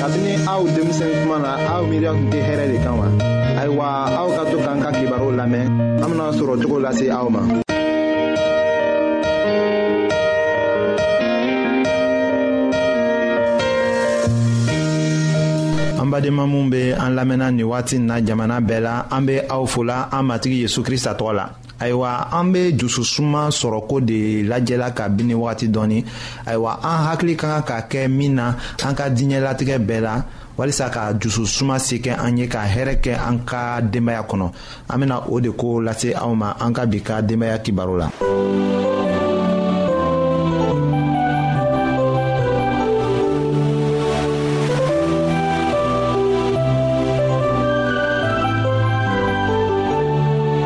kabini aw denmisɛn kuma na aw miiriya tun tɛ hɛrɛ de kan wa ayiwa aw ka to k'an ka kibaruw lamɛn an bena sɔrɔ cogo lase aw ma an badenma minw be an lamɛnna ni wagati na jamana bɛɛ la an be aw fola an matigi yezu krista tɔgɔ la ayiwa an bɛ dususuma sɔrɔko de lajɛla ka bin ni wagati dɔɔni ayiwa an hakili ka kan ka kɛ min na an ka diɲɛlatigɛ bɛɛ la walisa ka dususuma se kɛ an ye ka hɛrɛ kɛ an ka denbaya kɔnɔ an bɛna o de ko lase aw ma an ka bi ka denbaya kibaru la.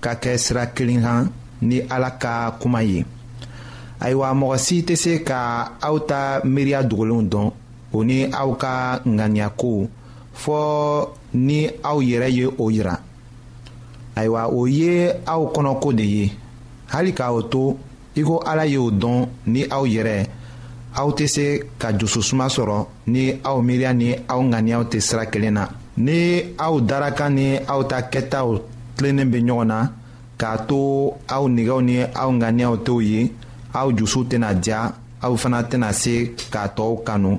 ka kɛ sira kelen kan ni ala ka kuma ye ayiwa mɔgɔ si tɛ se ka aw ta miiriya dogolenw dɔn o ni aw ka ŋaniya ko fɔ ni aw yɛrɛ ye o yira ayiwa o ye aw kɔnɔko de ye hali ka o to i ko ala y'o dɔn ni aw yɛrɛ aw tɛ se ka dususuma sɔrɔ ni aw miiriya ni aw ŋaniyaw tɛ sira kelen na ni aw darakan ni aw ta kɛtaw tilennen bɛ ɲɔgɔn na k'a to aw nɛgɛw ni aw ŋaniyaw t'o ye aw dusu tɛna diya aw fana tɛna se k'a tɔw kanu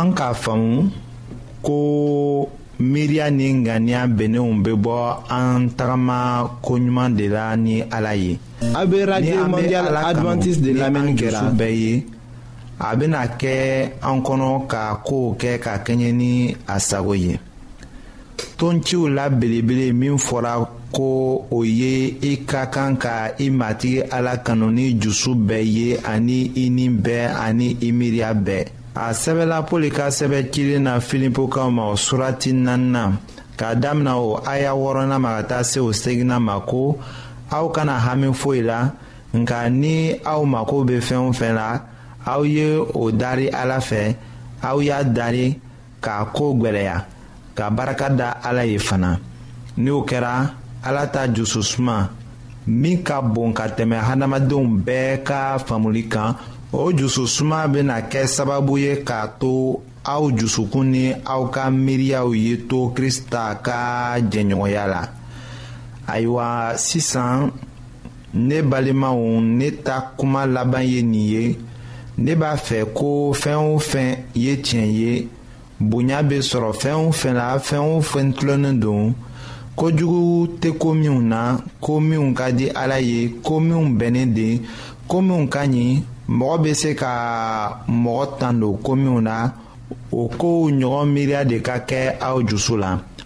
an k'a faamu ko miiriya ni ŋaniya bɛnnenw bɛ bɔ an tagama ko ɲuman de la ni ala ye. a bɛ radio mondial adventiste de lamɛnni kɛra ni bɛɛ ye a bɛna kɛ an kɔnɔ ka kow kɛ ka kɛɲɛ ni a sago ye. tonciw la belebele min fɔra ko o ye i ka kan ka i matigi ala kanu ni dusu bɛɛ ye ani i ni bɛɛ ani i miiriya bɛɛ a sɛbɛla pɔli ka sɛbɛn cilen na filipokaw ma o surati naaninan k'a damina o aya wɔɔrɔnan ma ka taa se o seginnan ma ko aw kana hami foyi la nka ni aw mako bɛ fɛn o fɛn la aw ye o dari ala fɛ aw y'a dari k'a ko gwɛlɛya ka barika da ala ye fana ni o kɛra ala ta jususuma min ka bon ka tɛmɛ hadamadenw bɛɛ ka faamuli kan o jususuma bɛna kɛ sababu ye k'a to aw jusukun ni aw ka miiriyaw ye to krista ka jɛɲɔgɔnya la ayiwa sisan ne balimaw ne ta kuma laban ye nin ye ne b'a fɛ ko fɛn o fɛn ye tiɲɛ ye bonya bɛ sɔrɔ fɛn o fɛn la fɛn o fɛn tilennen don kojugu tɛ ko minnu na ko minnu ka di ala ye ko minnu bɛnnen de ko minnu ka ɲi mɔgɔ bɛ se ka mɔgɔ tan don ko minnu na o kow ɲɔgɔn miiriya de ka kɛ aw dusu la.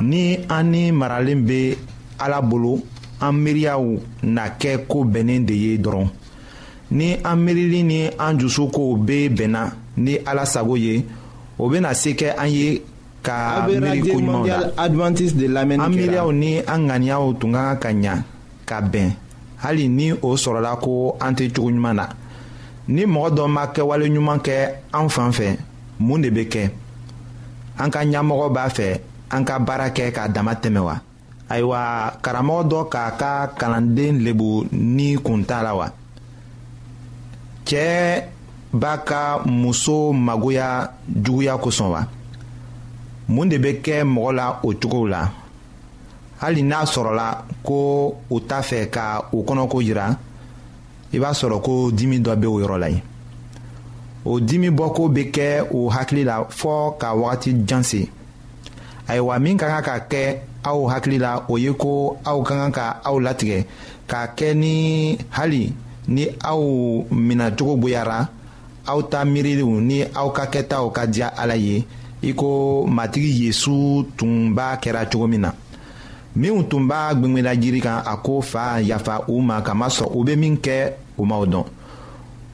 ni an ni maralen bɛ ala bolo an miiriyaw na kɛ ko bɛnnen de ye dɔrɔn ni an miirili ni an dusu kow bɛ bɛnna ni ala sago ye o bɛna se kɛ an ye ka miiri ko ɲumanw la an miiriyaw ni an ŋaniyaw tun ka kan ka ɲa. ka bɛn hali ni o sɔrɔla ko an tɛ cogo ɲuman na ni mɔgɔ dɔ ma kɛwale ɲuman kɛ an fan fɛ mun de bɛ kɛ an ka ɲɛmɔgɔ b'a fɛ an ka baara kɛ k'a dama tɛmɛ wa ayiwa karamɔgɔ dɔ k'a ka kalanden lebu ni kun t'a la wa cɛɛ b'a ka muso magoya juguya kosɔn wa mun de bɛ kɛ mɔgɔ la o cogow la hali n'a sɔrɔla ko u t'a fɛ ka u kɔnɔko jira i b'a sɔrɔ ko dimi dɔ bɛ o yɔrɔ la yen o dimi bɔko bɛ kɛ u hakili la fɔɔ ka wagati jan se ayiwa min ka kan ka kɛ aw hakili la o ye ko aw ka kan ka aw latigɛ k'a kɛ ni hali ni aw minɛcogo goyara aw ta miiriw ni aw ka kɛtaw ka diya ala ye i ko matigi yezu tun b'a kɛra cogo min na minnu tun b'a gwengwela jiri kan a ko fa yafa u ma ka masɔrɔ u bɛ min kɛ u m'aw dɔn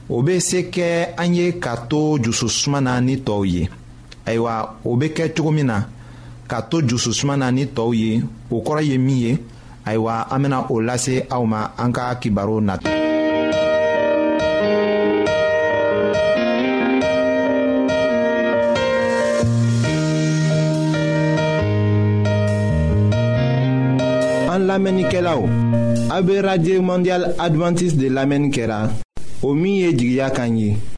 o bɛ se kɛ an ye ka to jususuma na ni tɔw ye ayiwa o bɛ kɛ cogo min na ka to jususuma na ni tɔw ye o kɔrɔ ye min ye ayiwa an bɛna o lase aw ma an ka kibaru nata. an lamɛnnikɛlaw a bɛ radio mondial adventiste de lamɛnni kɛra o min ye jigiya kan ye.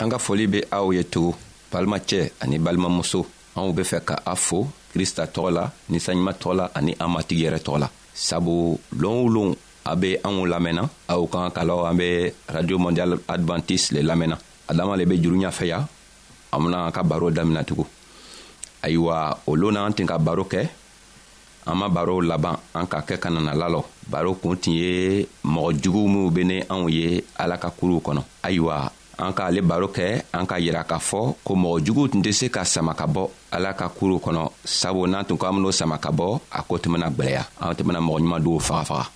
an ka foli be aw ye tugun balimacɛ ani balimamuso anw be fɛ ka a fo krista tɔgɔ la ninsanɲuman tɔgɔ la ani an matigi yɛrɛ tɔgɔ la sabu loon o loon a be anw lamɛnna aw kan ka law an be radio mondial advantise le lamɛnna adama le be juru ɲafɛ ya an bena ka baro daminatugun ayiwa o loon na an tin ka baro kɛ an ma barow laban an ka kɛ ka nana lalɔ baro kun tun ye mɔgɔ juguw minw be ne anw ye ala ka kuruw kɔnɔ ayiwa an k'ale baro kɛ an ka yira k'a fɔ ko mɔgɔ juguw tun tɛ se ka sama ka bɔ ala ka kuruw kɔnɔ sabu n'an tun ko an ben'o sama ka bɔ a ko tun bena gwɛlɛya an tun bena mɔgɔ ɲuman duw fagafaga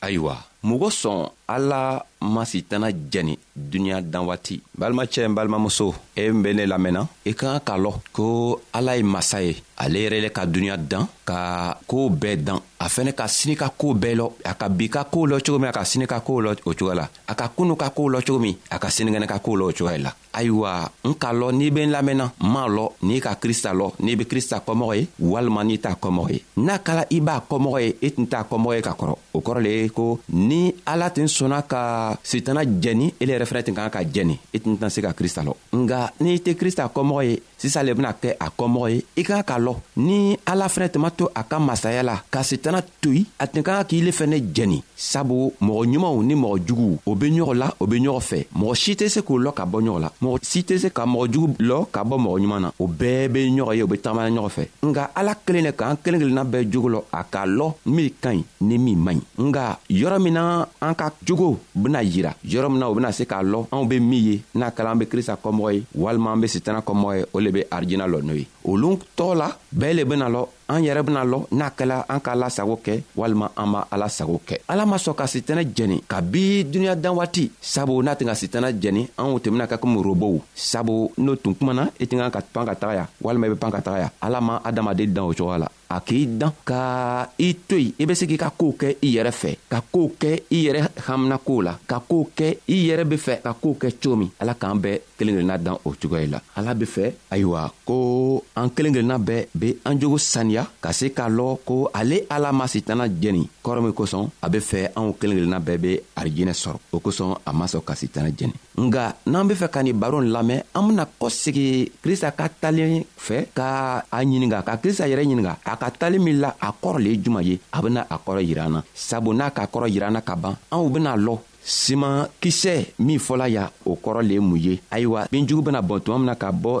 ayiwa mɔgɔ sɔn ala ma sitana jɛni duniɲa dan waati balimacɛ n balimamuso e n be ne lamɛnna i ka kan ka lɔ ko ala ye masa ye ale yɛrɛ le ka duniɲa dan ka koo bɛɛ dan a fɛnɛ ka sini ka koo bɛɛ lɔ a ka bi ka koo lɔ cogo min a ka sini ka koo lɔ o cogoya la a ka kunu ka koo lɔ cogo min a ka sinikɛnɛ ka koo lɔ o cogoya la ayiwa n k'a lɔ n'i be n lamɛnna n m'a lɔ n'i ka krista lɔ n'i be krista kɔmɔgɔ ye walima n'i t'a kɔmɔgɔ ye n'a kala i b'a kɔmɔgɔ ye i tun t'a kɔmɔgɔ ye ka kɔrɔ o kɔrɔ le ye ko ni ala tun sɔnna ka sitana jɛni ele yɛrɛ fɛnɛ tun kan ka jɛni i tun tɛna se ka krista lɔ nga n'i tɛ krista kɔmɔgɔ ye sisan le bena kɛ a kɔmɔgɔ ye i ka ka lɔ ni ala fɛnɛ tun ma to a ka masaya la ka setana toyi a tun ka ka k'i le fɛnɛ jɛni sabu mɔgɔ ɲumanw ni mɔgɔ juguw o be ɲɔgɔn la o be ɲɔgɔn fɛ mɔgɔ si tɛ se k'o lɔ ka bɔ ɲɔgɔn la mɔgɔ si tɛ se ka mɔgɔ jugu lɔ ka bɔ mɔgɔ ɲuman na o bɛɛ be ɲɔgɔn ye o be tagamana ɲɔgɔn fɛ nka ala kelen ne k'an kelen kelenna bɛɛ jogo lɔ a k'a lɔ min ka ɲi ni min man ɲi nka yɔrɔ min na an ka jogo bena yira yɔrɔ min na o bena se k'a lɔ anw be min ye n'a kala an be krista kɔmɔgɔ ye walima an be sitana kɔmɔgɔ ye o le be arijina lɔ n'o ye olu tɔɔ la bɛɛ le bena lɔ an yɛrɛ bena lɔ n'a kɛla an ka ala sago kɛ walima an b'a ala sago kɛ ala ma sɔn ka sitana jɛni ka bi duniɲa dan waati sabu n'a tɛn ka sitana jɛni anw tun bena kɛ komi robow sabu n'o tun kumana i tun kan ka pan ka taga ya walima i be pan ka taga ya ala ma adamaden dan o cogoya la a k'i dan ka i to yen i bɛ se k'i ka kow kɛ i yɛrɛ fɛ ka kow kɛ i yɛrɛ hamina kow la ka kow kɛ i yɛrɛ be fɛ ka kow kɛ cogo min ala k'an bɛɛ kelen kelenna dan o cogoya la ala be fɛ ayiwa ko an kelen kelenna bɛɛ be an jogo saniya ka se k'a lɔ ko ale ala ma sitana jɛni kɔrɔ min kosɔn a be fɛ anw kelen kelenna bɛɛ be arijinɛ sɔrɔ o kosɔn a ma sɔn ka sitana jɛni nka n'an be fɛ ka nin baro lamɛn an bena kɔsegi krista ka talen fɛ ka a ɲininga ka krista yɛrɛ ɲininga a ka talen min la a kɔrɔ le ye juman ye a bena a kɔrɔ yiran na sabu n'a ka kɔrɔ yiran na ka ban anw bena lɔ siman kisɛ min fɔla ya o kɔrɔ le ye mun ye ayiwa binjugu bena bɔn tuma min na ka bɔ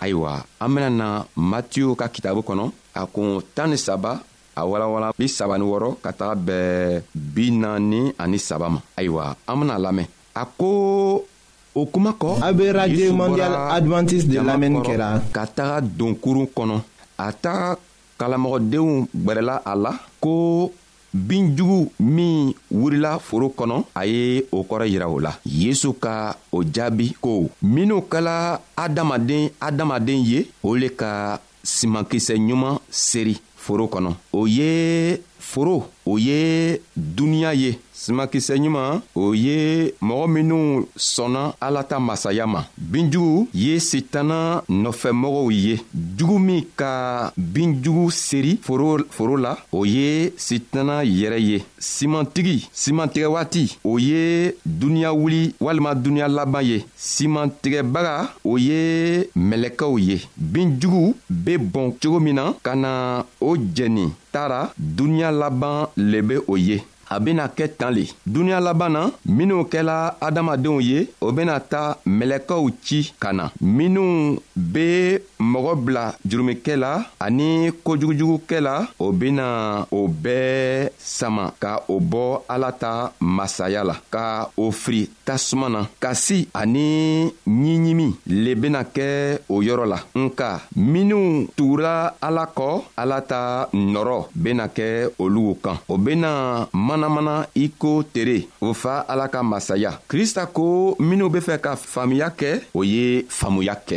ayiwa an bena na matiyu ka kitabu kɔnɔ a kun tan ni saba a walawala bi saba ni wɔrɔ ka taga bɛɛ bi naani ani saba ma ayiwa an bena lamɛn a ko o kuma kɔ a be radio mondial advantiste de lamɛnni kɛra ka taga donkurun kɔnɔ a ta kalamɔgɔdenw gwɛrɛla a la ko bin jugu min wurila foro kɔnɔ a ye o kɔrɔ yira o la yesu ka o jaabi ko minw kɛla adamaden adamaden ye o le ka simankisɛ ɲuman seri foro kɔnɔ o ye foro o ye duniɲa ye simakisɛ ɲuman o ye mɔgɔ minw sɔnna ala ta masaya ma binjugu ye sitana nɔfɛmɔgɔw ye jugu min ka binjugu seri foro la o ye sitana yɛrɛ ye simantigi simantigɛ waati o ye duniɲa wuli walima duniɲa laban ye simantigɛbaga o ye mɛlɛkɛw ye binjugu be bɔn cogo min na ka na o jɛni tara duniɲa laban le be o ye a bena kɛ tan le duniɲa laban na minw kɛla adamadenw ye o bena ta mɛlɛkɛw ci ka na minw be mɔgɔ bila jurumikɛ la ani kojugujugukɛ la o bena o bɛɛ sama ka o bɔ ala ta masaya la ka o firi tasuma na kasi ani ɲiɲimi le bena kɛ o yɔrɔ la nka minw tugura ala kɔ ala ta nɔrɔ bena kɛ olugu kan o bena manamana i ko tere o fa ala ka masaya krista ko minw be fɛ ka faamuya kɛ o ye faamuya kɛ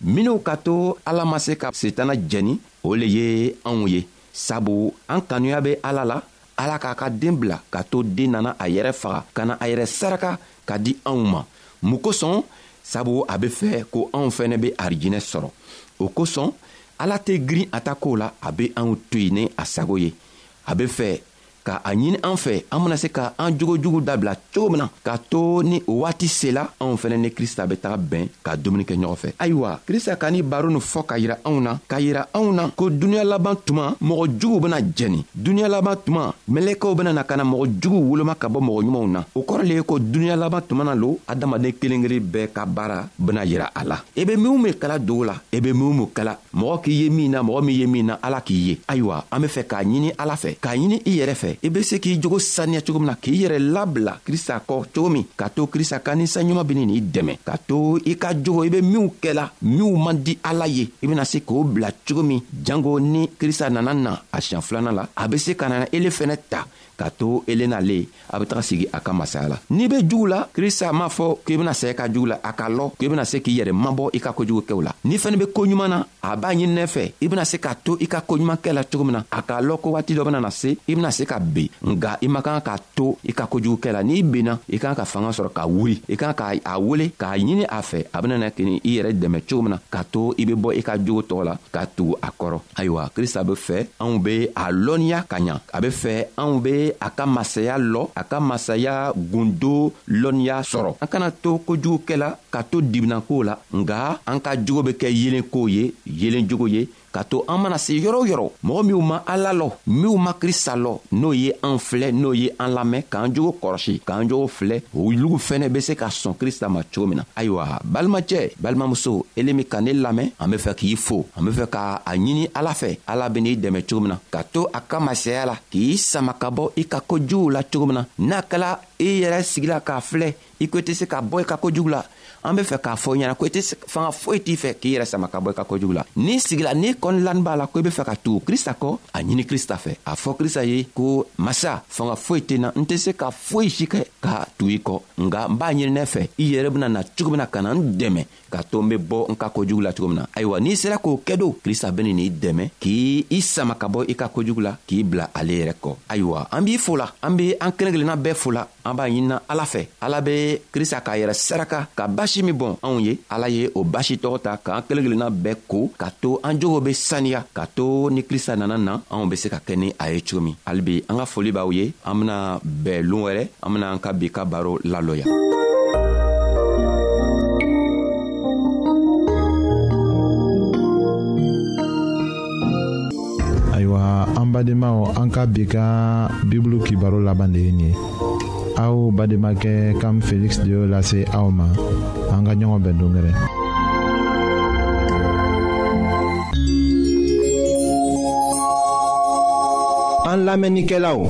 minw ka to ala ma se ka setana jɛni o le ye anw ye sabu an kanuya be ala la ala k'a ka den bila ka to den nana a yɛrɛ faga ka na a yɛrɛ saraka ka di anw ma mun kosɔn sabu a be fɛ ko anw fɛnɛ be arijinɛ sɔrɔ o kosɔn ala tɛ girin a ta kow la a be anw to yen ni a sago ye a be fɛ ka a ɲini an fɛ an bena se ka an jogo jugu dabila cogo min na k'a to ni o waati sela anw fɛnɛ ni krista be taga bɛn ka dumuni kɛ ɲɔgɔn fɛ ayiwa krista ka ni baro nin fɔ ka yira anw na k'a yira anw na ko duniɲa laban tuma mɔgɔ juguw bena jɛni duniɲa laban tuma mɛlɛkɛw bena na ka na mɔgɔ juguw woloma ka bɔ mɔgɔ ɲumanw na o kɔrɔ le ye ko duniɲa laban tuma na lo adamaden kelen kelen bɛɛ ka baara bena yira a la i e be minw be kala dogo la i e be minw be kala mɔgɔ k'i ye min na mɔgɔ min ye min na ala k'i ye ayiwa an be fɛ k'a ɲini ala fɛ k'a ɲini i yɛrɛ fɛ i be se k'i jogo saniya cogo min na k'i yɛrɛ labila krista kɔ cogo min k'a to krista ka ninsanɲuman beni n'i dɛmɛ k'a to i ka jogo i be minw kɛla minw man di ala ye i bena se k'o bila cogo min janko ni krista nana na a siɲan filana la a be se ka nana ele fɛnɛ ta k'a to elena le a be taga sigi a ka masaya la n'i be jugu la krista m'a fɔ k'i bena sɛɛ ka jugu la a k'a lɔ k'i bena se k'i yɛrɛ mabɔ i ka kojugu kɛw la n'i fɛnɛ be koɲuman na a b'a ɲininɛ fɛ i bena se k'a to i ka koɲuman kɛ la cogo min na a k'a lɔn ko waati dɔ benana se i bena se ka ben nga i man kan k'a to i ka kojugu kɛ la n'i benna i kan ka fanga sɔrɔ ka wuri i kan k'a a wele k'a ɲini a fɛ a benana kini i yɛrɛ dɛmɛ cogo min na k'a to i be bɔ i ka jogo tɔgɔ la ka tugu a kɔrɔ ayiwa krista be fɛ anw be a lɔnniya ka ɲa a be fɛ anw be a ka masaya lɔ a ka masaya gundo lɔnniya sɔrɔ an kana to kojugukɛla ka to dibinankow la nga an ka jogo be kɛ yelenkow ye yelen jogo ye ka to an mana se yɔrɔ yɔrɔ mɔgɔ minw ma ala lɔ minw ma krista lɔ n'o ye an filɛ n'o ye an lamɛn k'an jogo kɔrɔsi k'an jogo filɛ olugu fɛnɛ be se ka sɔn krista ma cogo min na ayiwa balimacɛ balimamuso ele min ka ne lamɛn an be fɛ k'i fo an be fɛ ka a ɲini ala fɛ ala be n'i dɛmɛ cogo min na ka to a ka masaya la k'i sama ka bɔ i ka kojuguw la cogo min na n'a kɛla i yɛrɛ sigila k'a filɛ i ko i tɛ se ka bɔ i ka kojugu la an be fɛ k'a fɔ ɲɛna ko i tɛ fanga foyi t'i fɛ k'i yɛrɛ sama ka bɔ i ka kojugu la n'i sigila n'i kɔni lani b'a la ko i be fɛ ka tugu krista kɔ a ɲini krista fɛ a fɔ krista ye ko masa fanga foyi tɛ na n tɛ se ka foyi si kɛ ka tugu i kɔ nka n b'a ɲini ne fɛ i yɛrɛ bɛna na cogo min na ka na n dɛmɛ k'a to n bɛ bɔ n ka kojugu la cogo min na ayiwa n'i sera k'o kɛ don krista bɛna n'i dɛmɛ k'i i sama ka bɔ i ka kojugu la k'i bila ale yɛrɛ kɔ ayiwa an b'i fo la an be an kelen kelenna bɛɛ fo la an b'a ɲinina ala fɛ ala be krista k'a yɛrɛ saraka ka basi min bɔn anw ye ala ye o basi tɔgɔ ta k'an kelen kelenna bɛɛ ko ka to an jogo be saniya ka to ni krista nana na anw be se ka kɛ ni a ye cogo min halibi an ka foli b'aw ye an bena bɛɛ loon wɛrɛ an bena an ka bi ka baro lalɔya ayiwa an badenmaw an ka bi ka bibulu kibaro laban de ye nin ye aw bademakɛ kam feliksi de y'o lase aw ma an ka ɲɔgɔn bɛn dongɛrɛ an lamɛnnikɛlaw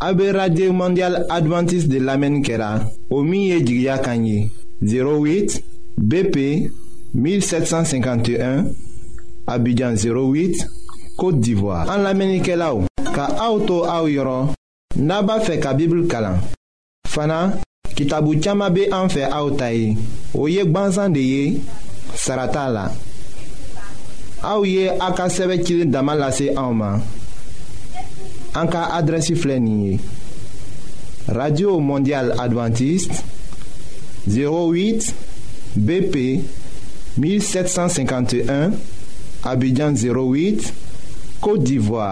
a bɛ radio mondial adventiste de lamɛnni kɛra o min ye jigiya kan ye 08 bp 1751 abidjan 08 côte d'ivoire an lamɛnnikɛlaw ka aw to aw yɔrɔ n'a b'a fɛ ka bibulu kalan fana kitabu caman bɛ an fɛ aw ta ye o ye gbansan de ye sara t'a la aw ye a ka sɛbɛn cilen dama lase anw ma an ka adrɛsi filɛ nin ye radio mondial adventiste 08 BP 1751 Abidjan 08 Côte d'Ivoire